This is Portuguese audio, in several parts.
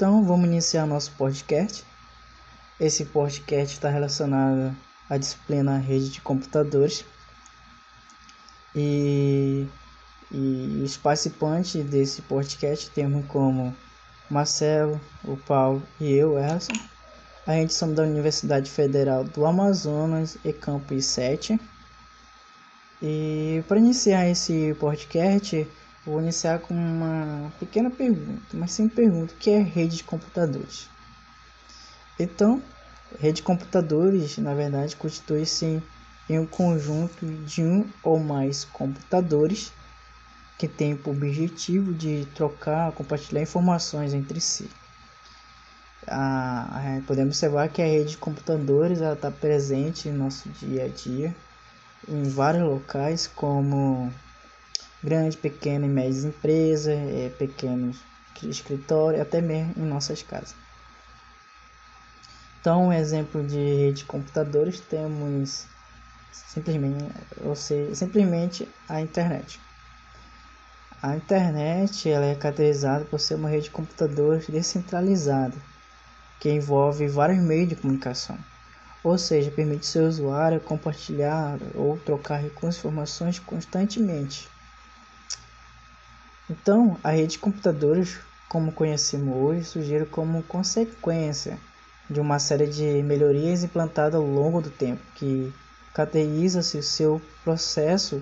Então vamos iniciar nosso podcast. Esse podcast está relacionado à disciplina rede de computadores e, e os participantes desse podcast temos como Marcelo, o Paulo e eu, Erson. A gente somos da Universidade Federal do Amazonas e Campus 7. E para iniciar esse podcast, vou iniciar com uma pequena pergunta, mas sem pergunta, que é rede de computadores. Então, rede de computadores, na verdade, constitui-se em um conjunto de um ou mais computadores que tem por objetivo de trocar, compartilhar informações entre si. Ah, podemos observar que a rede de computadores está presente no nosso dia a dia em vários locais, como grande, pequena e médias empresas, é, pequenos escritórios, até mesmo em nossas casas. Então, um exemplo de rede de computadores temos simplesmente, ou seja, simplesmente a internet. A internet ela é caracterizada por ser uma rede de computadores descentralizada, que envolve vários meios de comunicação, ou seja, permite seu usuário compartilhar ou trocar recursos e informações constantemente então, a rede de computadores, como conhecemos hoje, surgiu como consequência de uma série de melhorias implantadas ao longo do tempo, que caracteriza-se o seu processo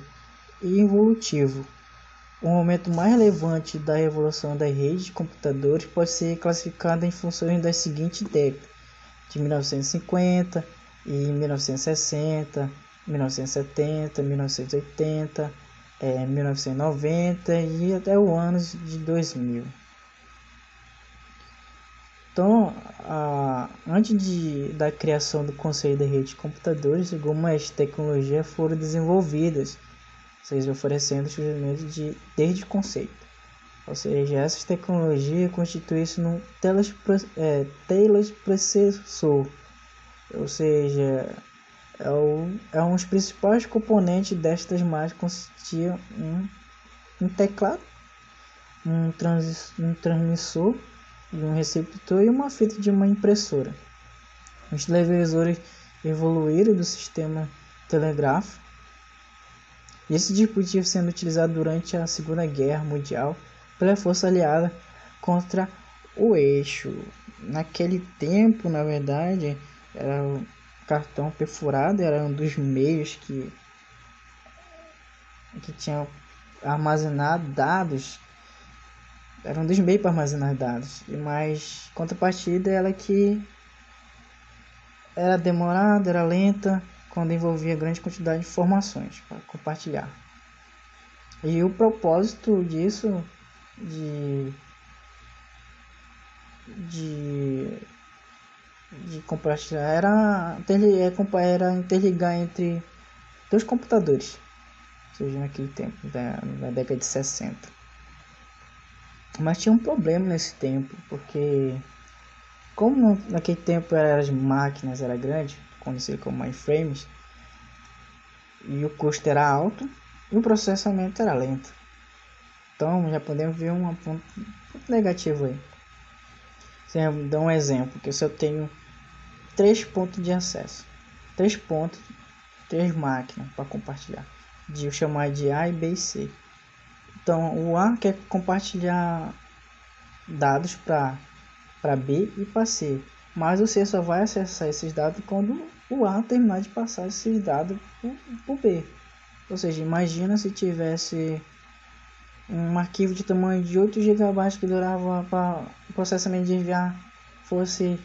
evolutivo. O momento mais relevante da evolução da rede de computadores pode ser classificado em funções das seguintes décadas, de 1950 e 1960, 1970, 1980, é, 1990 e até o ano de 2000. Então, a, antes de, da criação do Conselho da Rede de Computadores, algumas tecnologias foram desenvolvidas, ou seja, oferecendo surgimento de desde conceito. Ou seja, essas tecnologias constituem-se num é, teleprocessor, ou seja, é, o, é um dos principais componentes destas máquinas consistia um, um teclado, um, trans, um transmissor, um receptor e uma fita de uma impressora. Os televisores evoluíram do sistema telegráfico e esse dispositivo sendo utilizado durante a Segunda Guerra Mundial pela Força Aliada contra o eixo. Naquele tempo, na verdade, era cartão perfurado era um dos meios que que tinha armazenado dados. Era um dos meios para armazenar dados. E mais contrapartida ela que era demorada era lenta quando envolvia grande quantidade de informações para compartilhar. E o propósito disso de de de compartilhar era, é, era interligar entre dois computadores, seja, naquele tempo, da, na década de 60. Mas tinha um problema nesse tempo, porque como naquele tempo as máquinas eram grandes, conhecido como mainframes, e o custo era alto e o processamento era lento. Então já podemos ver um ponto negativo aí. Vou dar um exemplo, que se eu tenho três pontos de acesso, três pontos, três máquinas para compartilhar, de eu chamar de A e B e C. Então o A quer compartilhar dados para para B e para C, mas o C só vai acessar esses dados quando o A terminar de passar esses dados para o B. Ou seja, imagina se tivesse um arquivo de tamanho de 8 GB que durava para o processamento de enviar fosse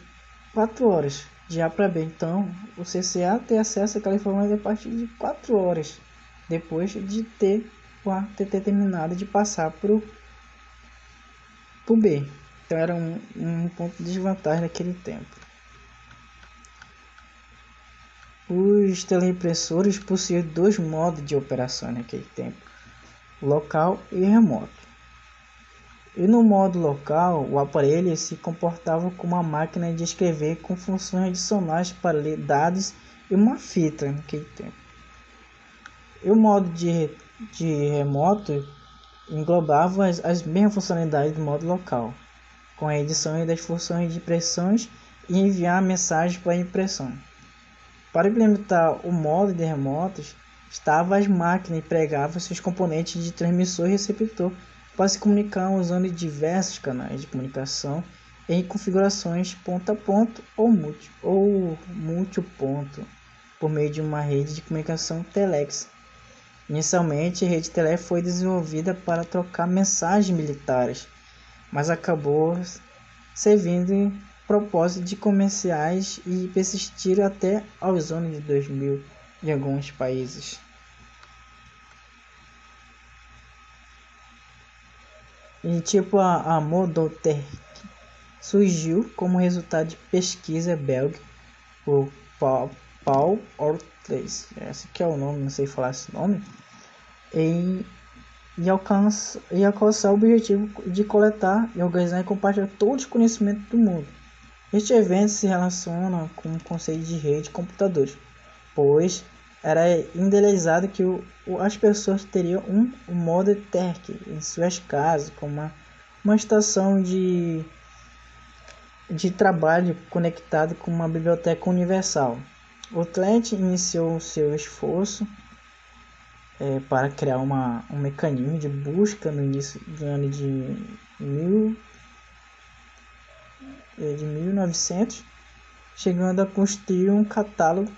4 horas A para B. Então, o CCA tem acesso àquela informação a partir de 4 horas depois de ter o A ter terminado de passar para o B. Então, era um, um ponto de desvantagem naquele tempo. Os teleimpressores possuíam dois modos de operação naquele tempo: local e remoto. E no modo local, o aparelho se comportava como uma máquina de escrever com funções adicionais para ler dados e uma fita naquele tempo. E o modo de, de remoto englobava as, as mesmas funcionalidades do modo local. com a edição das funções de impressões e enviar mensagens para impressão. Para implementar o modo de remotos, estavam as máquinas empregavam seus componentes de transmissor e receptor para se comunicar usando diversos canais de comunicação em configurações ponto a ponto ou, multi, ou multiponto por meio de uma rede de comunicação Telex. Inicialmente, a rede Telex foi desenvolvida para trocar mensagens militares, mas acabou servindo propósito de comerciais e persistir até aos anos de 2000 em alguns países. E tipo a, a surgiu como resultado de pesquisa belga por Paul, Paul esse que é o nome, não sei falar esse nome, em, e, alcança, e alcançar o objetivo de coletar e organizar e compartilhar todos os conhecimentos do mundo. Este evento se relaciona com o conceito de rede de computadores, pois era idealizado que o, as pessoas teriam um, um modo tech em suas casas, como uma, uma estação de, de trabalho conectado com uma biblioteca universal. O Tlet iniciou seu esforço é, para criar uma, um mecanismo de busca no início do ano de, mil, é, de 1900, chegando a construir um catálogo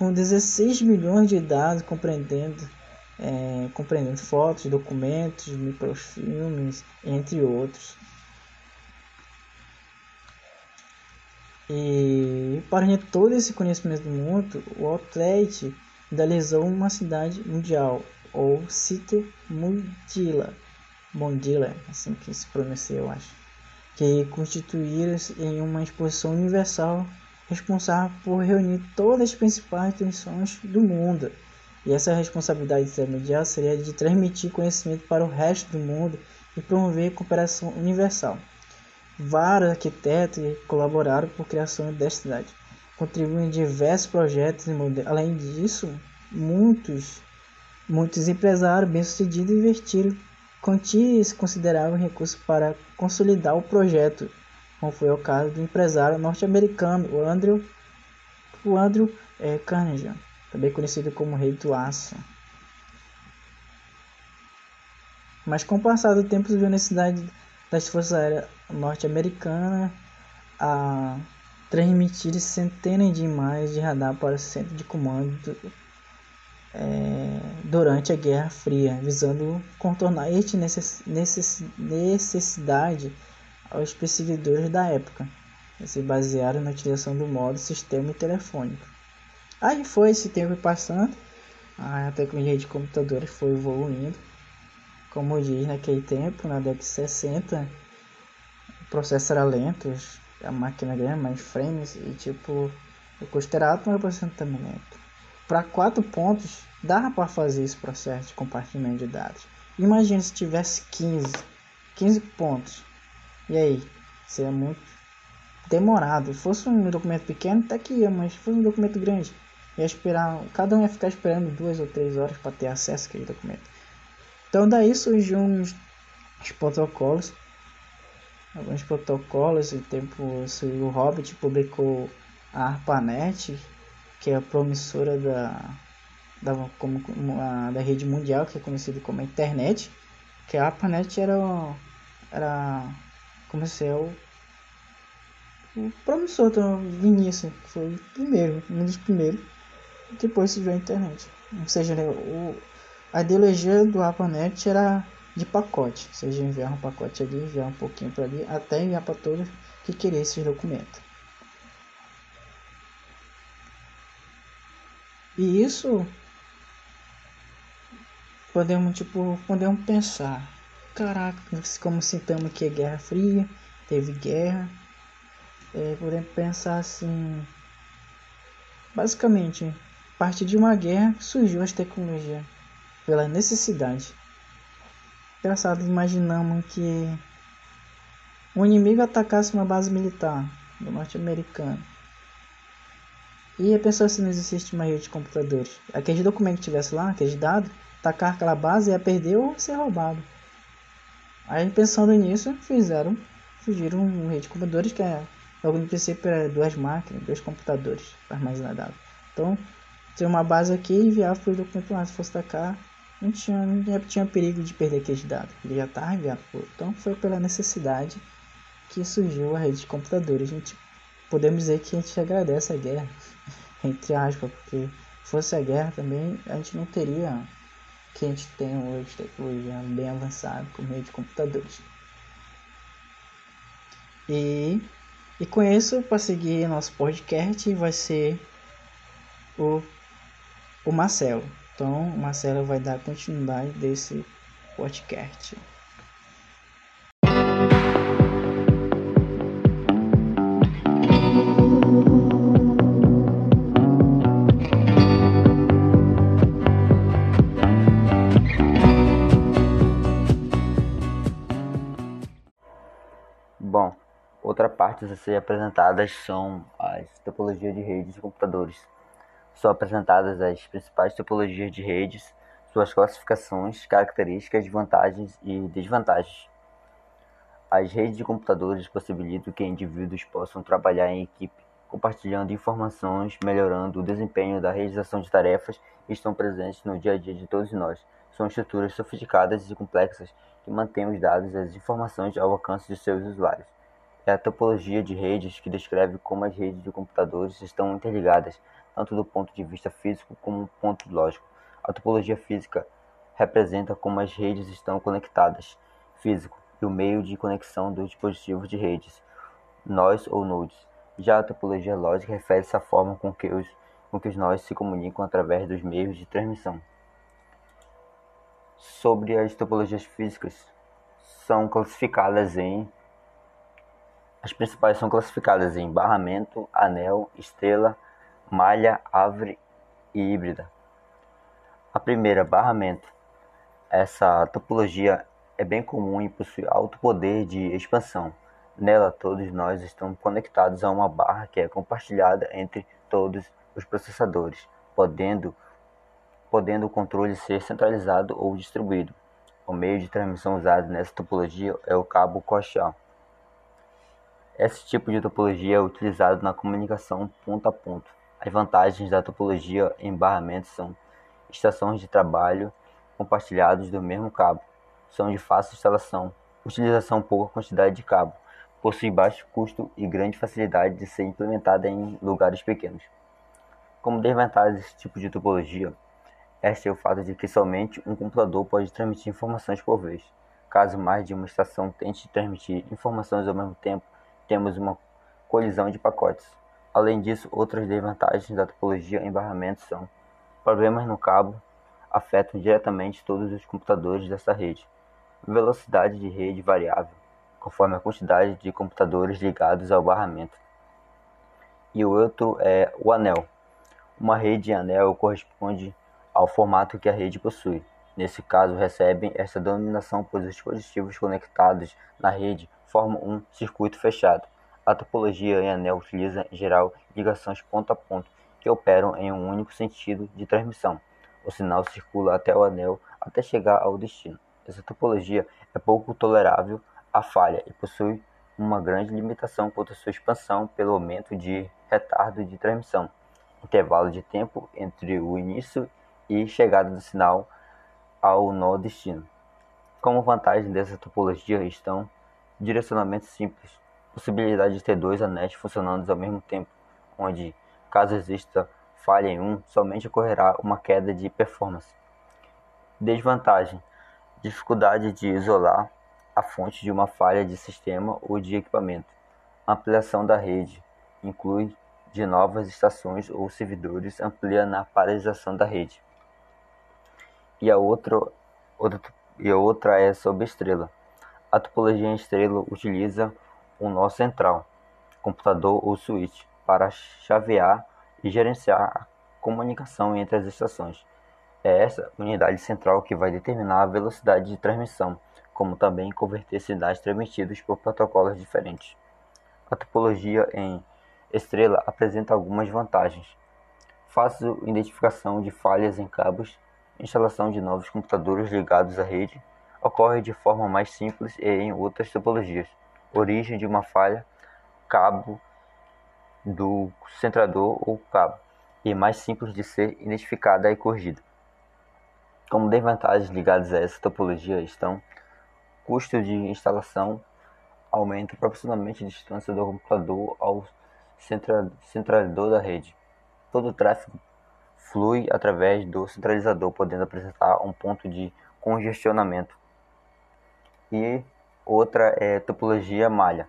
com 16 milhões de dados compreendendo, é, compreendendo fotos, documentos, microfilmes, entre outros. E para unir todo esse conhecimento do mundo, o Outlet idealizou uma cidade mundial, ou City Mundila, Mondila, assim que se pronuncia, eu acho, que constituíra em uma exposição universal responsável por reunir todas as principais instituições do mundo. E essa responsabilidade intermediária seria de transmitir conhecimento para o resto do mundo e promover cooperação universal. Vários arquitetos colaboraram por criação desta cidade, contribuindo em diversos projetos e modelos. Além disso, muitos, muitos empresários bem-sucedidos investiram quantias consideráveis recursos para consolidar o projeto como foi o caso do empresário norte-americano o Andrew, o Andrew é, Carnegie, também conhecido como Rei do Aço. Mas com o passar do tempo, surgiu a necessidade das Forças Aéreas norte-americanas a transmitir centenas de imagens de radar para o centro de comando é, durante a Guerra Fria, visando contornar esta necessidade aos perseguidores da época, e se basearam na utilização do modo sistema telefônico. Aí foi esse tempo passando, a tecnologia de computadores foi evoluindo. Como diz naquele tempo, na década de 60, o processo era lento, a máquina grande, mais frames, e tipo, o custo era alto, mas o processo também lento. Para quatro pontos, dava para fazer esse processo de compartilhamento de dados. Imagina se tivesse 15, 15 pontos e aí? Seria muito demorado. Se fosse um documento pequeno, até que ia, mas se fosse um documento grande, ia esperar. Cada um ia ficar esperando duas ou três horas para ter acesso àquele documento. Então daí surgiu uns, uns protocolos. Alguns protocolos, em tempo o Hobbit publicou a ARPANET, que é a promissora da, da, como, a, da rede mundial, que é conhecida como a internet, que a ARPANET era, era o promissor do Vinícius, que foi primeiro, um dos primeiros. Depois se viu a internet. Ou seja, né, o, a ideologia do ARPANET era de pacote. Ou seja, enviar um pacote ali, enviar um pouquinho para ali, até enviar para todos que queria esse documento. E isso podemos tipo podemos pensar Caraca, como citamos que é Guerra Fria, teve guerra. É, podemos pensar assim. Basicamente, a partir de uma guerra surgiu as tecnologias pela necessidade. Engraçado, imaginamos que um inimigo atacasse uma base militar do norte-americano. E a pessoa se não existisse uma rede de computadores. Aquele documento que tivesse lá, aqueles dados, atacar aquela base ia perder ou ser roubado. Aí pensando nisso, fizeram surgiram redes de computadores que é, logo no princípio era duas máquinas, dois computadores para armazenar dados. Então, tinha uma base aqui e enviava para o documento lá. Se fosse da cá, não tinha, não tinha perigo de perder aqueles dados. Ele já estava enviado. Então, foi pela necessidade que surgiu a rede de computadores. A gente podemos dizer que a gente agradece a guerra, entre aspas, porque fosse a guerra também a gente não teria que a gente tem hoje, tecnologia bem avançada como rede de computadores. E, e com isso, para seguir nosso podcast, vai ser o, o Marcelo. Então, o Marcelo vai dar continuidade desse podcast. Parte a ser apresentadas são as topologias de redes de computadores. São apresentadas as principais topologias de redes, suas classificações, características, vantagens e desvantagens. As redes de computadores possibilitam que indivíduos possam trabalhar em equipe, compartilhando informações, melhorando o desempenho da realização de tarefas e estão presentes no dia a dia de todos nós. São estruturas sofisticadas e complexas que mantêm os dados e as informações ao alcance de seus usuários é a topologia de redes que descreve como as redes de computadores estão interligadas, tanto do ponto de vista físico como do ponto lógico. A topologia física representa como as redes estão conectadas, físico, e o meio de conexão dos dispositivos de redes, nós ou nodes. Já a topologia lógica refere-se à forma com que os, com que os nós se comunicam através dos meios de transmissão. Sobre as topologias físicas, são classificadas em as principais são classificadas em barramento, anel, estrela, malha, árvore e híbrida. A primeira, barramento. Essa topologia é bem comum e possui alto poder de expansão. Nela, todos nós estamos conectados a uma barra que é compartilhada entre todos os processadores, podendo, podendo o controle ser centralizado ou distribuído. O meio de transmissão usado nessa topologia é o cabo coaxial. Esse tipo de topologia é utilizado na comunicação ponto a ponto. As vantagens da topologia em barramento são estações de trabalho compartilhados do mesmo cabo, são de fácil instalação, utilização pouca quantidade de cabo, possui baixo custo e grande facilidade de ser implementada em lugares pequenos. Como desvantagem desse tipo de topologia, este é o fato de que somente um computador pode transmitir informações por vez. Caso mais de uma estação tente transmitir informações ao mesmo tempo, temos uma colisão de pacotes. Além disso, outras desvantagens da topologia em barramento são problemas no cabo afetam diretamente todos os computadores dessa rede. Velocidade de rede variável, conforme a quantidade de computadores ligados ao barramento. E o outro é o anel. Uma rede em anel corresponde ao formato que a rede possui. Nesse caso, recebem essa denominação pois os dispositivos conectados na rede formam um circuito fechado. A topologia em anel utiliza, em geral, ligações ponto a ponto que operam em um único sentido de transmissão. O sinal circula até o anel até chegar ao destino. Essa topologia é pouco tolerável à falha e possui uma grande limitação quanto à sua expansão pelo aumento de retardo de transmissão, intervalo de tempo entre o início e chegada do sinal ao nó destino. Como vantagem dessa topologia estão Direcionamento simples. Possibilidade de ter dois anéis funcionando ao mesmo tempo, onde, caso exista falha em um, somente ocorrerá uma queda de performance. Desvantagem: dificuldade de isolar a fonte de uma falha de sistema ou de equipamento. Ampliação da rede inclui de novas estações ou servidores, amplia na paralisação da rede. E a outra, e a outra é sobre estrela. A topologia em estrela utiliza um nó central, computador ou switch, para chavear e gerenciar a comunicação entre as estações. É essa unidade central que vai determinar a velocidade de transmissão, como também converter sinais transmitidos por protocolos diferentes. A topologia em estrela apresenta algumas vantagens: fácil identificação de falhas em cabos, instalação de novos computadores ligados à rede, ocorre de forma mais simples e em outras topologias. origem de uma falha, cabo do centrador ou cabo, e mais simples de ser identificada e corrigida. Como desvantagens ligadas a essa topologia estão custo de instalação aumenta proporcionalmente a distância do computador ao centralizador da rede. Todo o tráfego flui através do centralizador, podendo apresentar um ponto de congestionamento. E outra é topologia malha.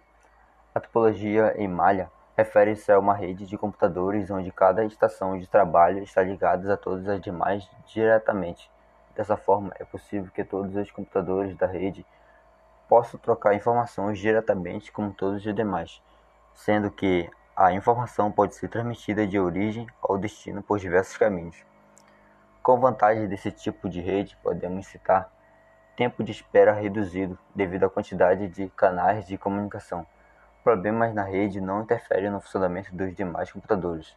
A topologia em malha refere-se a uma rede de computadores onde cada estação de trabalho está ligada a todas as demais diretamente. Dessa forma, é possível que todos os computadores da rede possam trocar informações diretamente com todos os demais, sendo que a informação pode ser transmitida de origem ao destino por diversos caminhos. Com vantagem desse tipo de rede, podemos citar tempo de espera reduzido devido à quantidade de canais de comunicação. Problemas na rede não interferem no funcionamento dos demais computadores.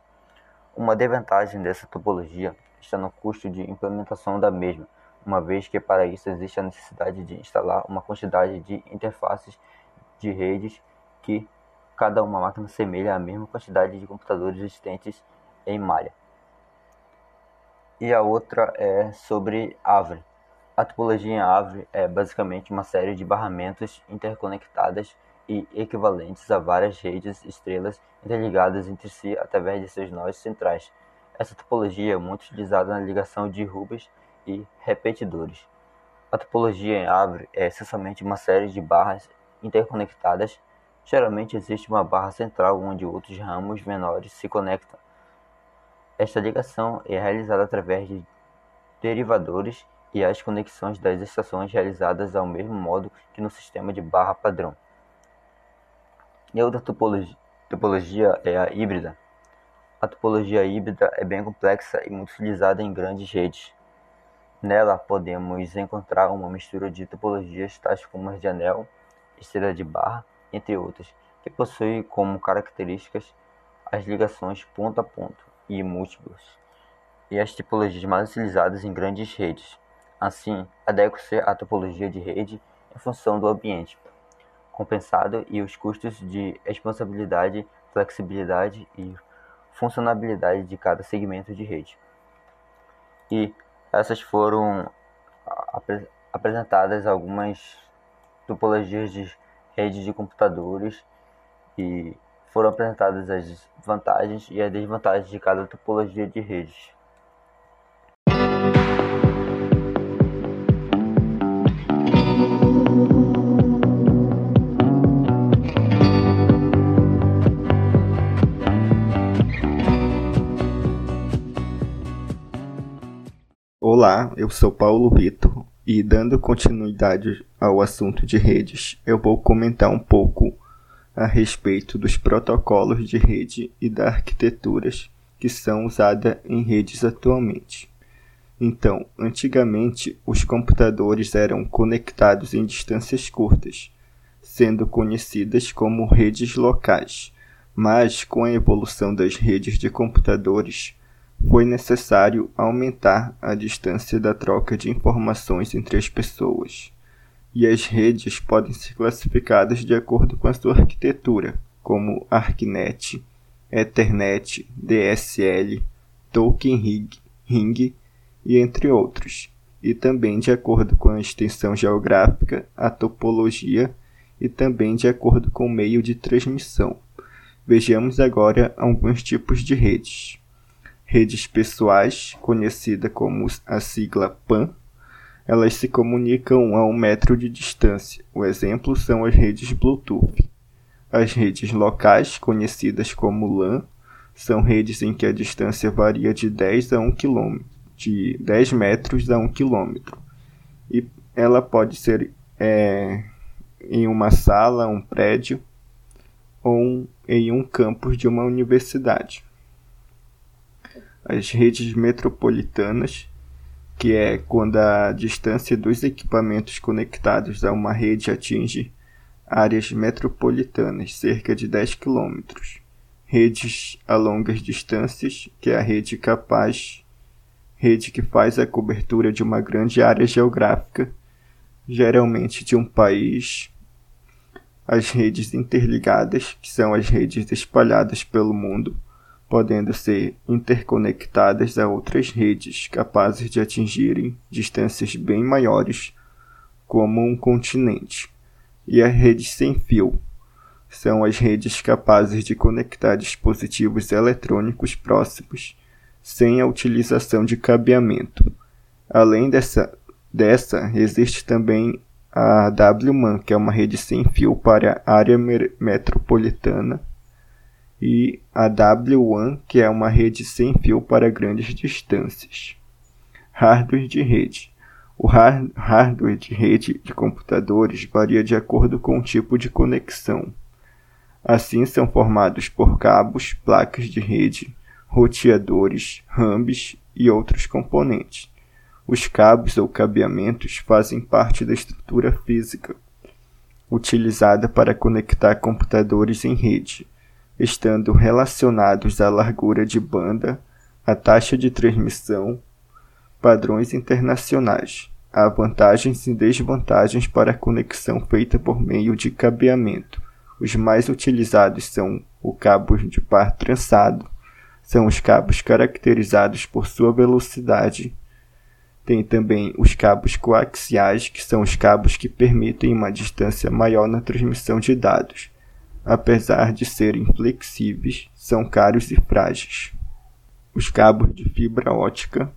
Uma desvantagem dessa topologia está no custo de implementação da mesma, uma vez que para isso existe a necessidade de instalar uma quantidade de interfaces de redes que cada uma máquina semelha a mesma quantidade de computadores existentes em malha. E a outra é sobre Avre. A topologia em Avre é basicamente uma série de barramentos interconectadas e equivalentes a várias redes estrelas interligadas entre si através de seus nós centrais. Essa topologia é muito utilizada na ligação de Rubens e repetidores. A topologia em Avre é essencialmente uma série de barras interconectadas Geralmente existe uma barra central onde outros ramos menores se conectam. Esta ligação é realizada através de derivadores e as conexões das estações realizadas ao mesmo modo que no sistema de barra padrão. E outra topologia, topologia é a híbrida. A topologia híbrida é bem complexa e muito utilizada em grandes redes. Nela podemos encontrar uma mistura de topologias tais como as de anel, estrela de barra entre outras, que possui como características as ligações ponto a ponto e múltiplas, e as tipologias mais utilizadas em grandes redes. Assim, adequa-se à topologia de rede em função do ambiente compensado e os custos de responsabilidade, flexibilidade e funcionalidade de cada segmento de rede. E essas foram apresentadas algumas topologias de rede de computadores e foram apresentadas as vantagens e as desvantagens de cada topologia de redes. Olá, eu sou Paulo Vitor e dando continuidade ao assunto de redes, eu vou comentar um pouco a respeito dos protocolos de rede e das arquiteturas que são usadas em redes atualmente. Então, antigamente, os computadores eram conectados em distâncias curtas, sendo conhecidas como redes locais, mas com a evolução das redes de computadores, foi necessário aumentar a distância da troca de informações entre as pessoas. E as redes podem ser classificadas de acordo com a sua arquitetura, como ARCnet, Ethernet, DSL, Token Ring, Ring e entre outros, e também de acordo com a extensão geográfica, a topologia e também de acordo com o meio de transmissão. Vejamos agora alguns tipos de redes redes pessoais, conhecida como a sigla PAN, elas se comunicam a um metro de distância. O exemplo são as redes Bluetooth. As redes locais, conhecidas como LAN, são redes em que a distância varia de 10 a 1 km, de 10 metros a 1 km. E ela pode ser é, em uma sala, um prédio ou em um campus de uma universidade as redes metropolitanas, que é quando a distância dos equipamentos conectados a uma rede atinge áreas metropolitanas, cerca de 10 km. Redes a longas distâncias, que é a rede capaz, rede que faz a cobertura de uma grande área geográfica, geralmente de um país as redes interligadas, que são as redes espalhadas pelo mundo, podendo ser interconectadas a outras redes capazes de atingirem distâncias bem maiores, como um continente. E as redes sem fio são as redes capazes de conectar dispositivos eletrônicos próximos sem a utilização de cabeamento. Além dessa, dessa existe também a WMAN, que é uma rede sem fio para a área metropolitana, e a W1, que é uma rede sem fio para grandes distâncias. Hardware de rede. O hard hardware de rede de computadores varia de acordo com o tipo de conexão. Assim, são formados por cabos, placas de rede, roteadores, hubs e outros componentes. Os cabos ou cabeamentos fazem parte da estrutura física utilizada para conectar computadores em rede, estando relacionados à largura de banda, à taxa de transmissão, padrões internacionais. Há vantagens e desvantagens para a conexão feita por meio de cabeamento. Os mais utilizados são o cabo de par trançado, são os cabos caracterizados por sua velocidade tem também os cabos coaxiais, que são os cabos que permitem uma distância maior na transmissão de dados. Apesar de serem flexíveis, são caros e frágeis. Os cabos de fibra ótica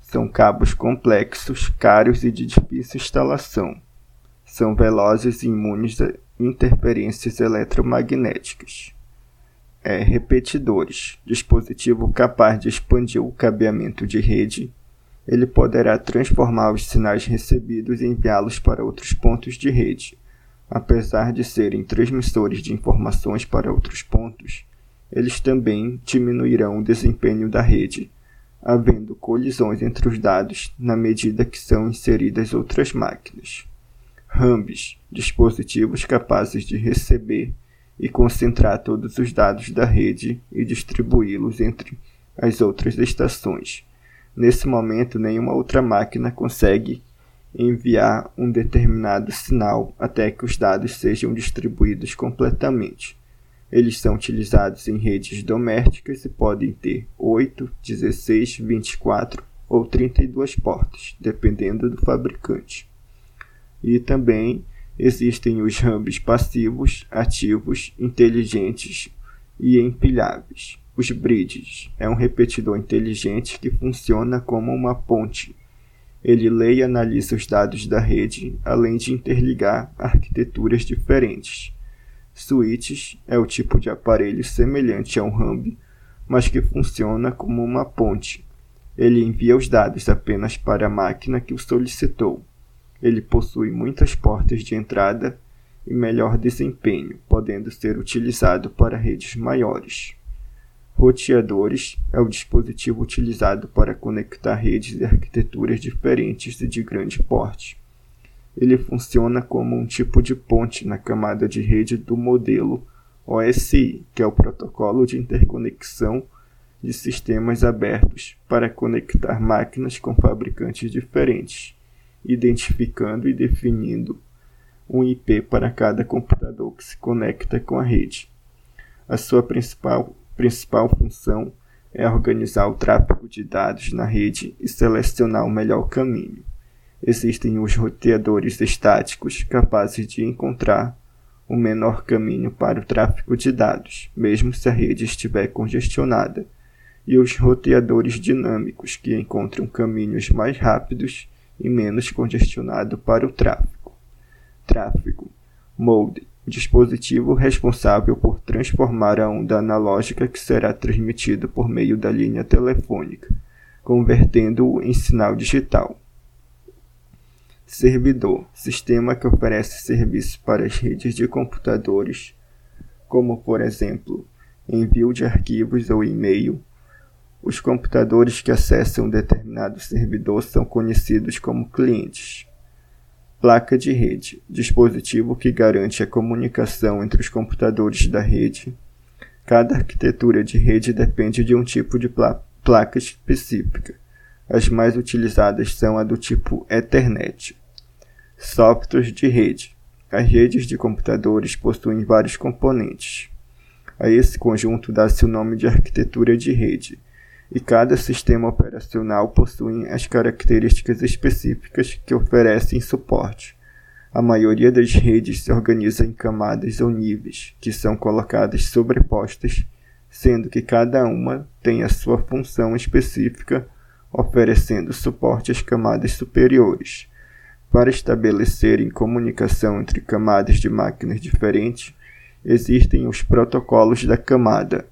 são cabos complexos, caros e de difícil instalação. São velozes e imunes a interferências eletromagnéticas. É, repetidores dispositivo capaz de expandir o cabeamento de rede ele poderá transformar os sinais recebidos e enviá-los para outros pontos de rede. Apesar de serem transmissores de informações para outros pontos, eles também diminuirão o desempenho da rede, havendo colisões entre os dados na medida que são inseridas outras máquinas. Hubs dispositivos capazes de receber e concentrar todos os dados da rede e distribuí-los entre as outras estações Nesse momento, nenhuma outra máquina consegue enviar um determinado sinal até que os dados sejam distribuídos completamente. Eles são utilizados em redes domésticas e podem ter 8, 16, 24 ou 32 portas, dependendo do fabricante. E também existem os hubs passivos, ativos, inteligentes e empilháveis. Os bridges é um repetidor inteligente que funciona como uma ponte. Ele lê e analisa os dados da rede, além de interligar arquiteturas diferentes. Switches é o tipo de aparelho semelhante a um hub, mas que funciona como uma ponte. Ele envia os dados apenas para a máquina que o solicitou. Ele possui muitas portas de entrada e melhor desempenho, podendo ser utilizado para redes maiores. Roteadores é o dispositivo utilizado para conectar redes e arquiteturas diferentes e de grande porte. Ele funciona como um tipo de ponte na camada de rede do modelo OSI, que é o Protocolo de Interconexão de Sistemas Abertos, para conectar máquinas com fabricantes diferentes, identificando e definindo um IP para cada computador que se conecta com a rede. A sua principal principal função é organizar o tráfego de dados na rede e selecionar o melhor caminho. Existem os roteadores estáticos capazes de encontrar o menor caminho para o tráfego de dados, mesmo se a rede estiver congestionada, e os roteadores dinâmicos que encontram caminhos mais rápidos e menos congestionados para o tráfego. Tráfego, mode, dispositivo responsável por transformar a onda analógica que será transmitida por meio da linha telefônica, convertendo-o em sinal digital. Servidor sistema que oferece serviços para as redes de computadores, como por exemplo, envio de arquivos ou e-mail. Os computadores que acessam um determinado servidor são conhecidos como clientes. Placa de rede dispositivo que garante a comunicação entre os computadores da rede. Cada arquitetura de rede depende de um tipo de pla placa específica. As mais utilizadas são a do tipo Ethernet. Softwares de rede As redes de computadores possuem vários componentes. A esse conjunto dá-se o nome de arquitetura de rede, e cada sistema operacional possui as características específicas que oferecem suporte. A maioria das redes se organiza em camadas ou níveis, que são colocadas sobrepostas, sendo que cada uma tem a sua função específica, oferecendo suporte às camadas superiores. Para estabelecerem comunicação entre camadas de máquinas diferentes, existem os protocolos da camada.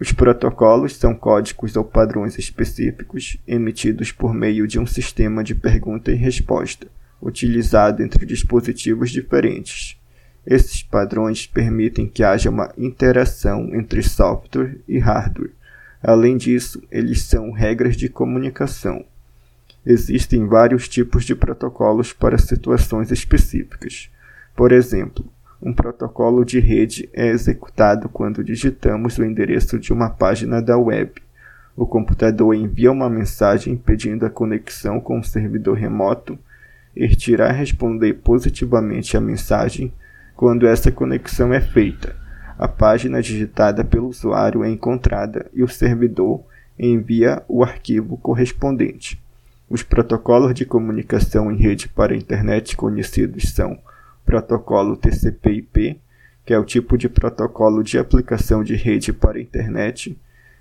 Os protocolos são códigos ou padrões específicos emitidos por meio de um sistema de pergunta e resposta, utilizado entre dispositivos diferentes. Esses padrões permitem que haja uma interação entre software e hardware. Além disso, eles são regras de comunicação. Existem vários tipos de protocolos para situações específicas. Por exemplo, um protocolo de rede é executado quando digitamos o endereço de uma página da web. O computador envia uma mensagem pedindo a conexão com o servidor remoto. Este irá responder positivamente à mensagem quando essa conexão é feita. A página digitada pelo usuário é encontrada e o servidor envia o arquivo correspondente. Os protocolos de comunicação em rede para a internet conhecidos são protocolo TCP/IP, que é o tipo de protocolo de aplicação de rede para a internet.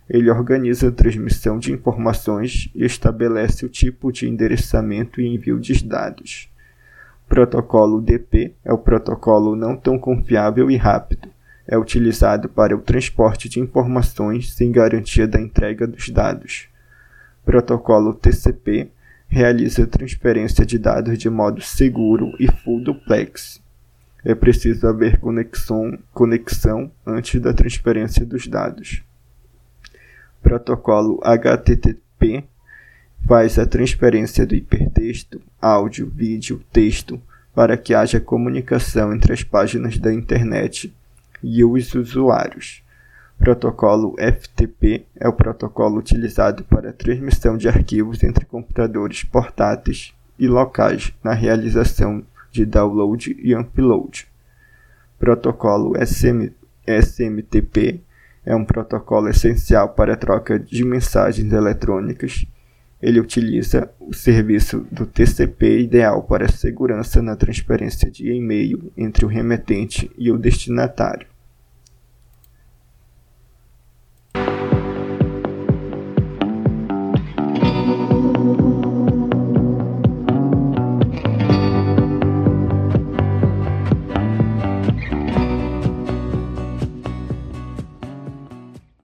Ele organiza a transmissão de informações e estabelece o tipo de endereçamento e envio de dados. Protocolo DP é o protocolo não tão confiável e rápido. É utilizado para o transporte de informações sem garantia da entrega dos dados. Protocolo TCP realiza transferência de dados de modo seguro e full duplex. É preciso haver conexão, conexão antes da transferência dos dados. Protocolo HTTP faz a transferência do hipertexto, áudio, vídeo, texto para que haja comunicação entre as páginas da internet e os usuários. Protocolo FTP é o protocolo utilizado para a transmissão de arquivos entre computadores portáteis e locais na realização de download e upload. Protocolo SM, SMTP é um protocolo essencial para a troca de mensagens eletrônicas. Ele utiliza o serviço do TCP ideal para segurança na transferência de e-mail entre o remetente e o destinatário.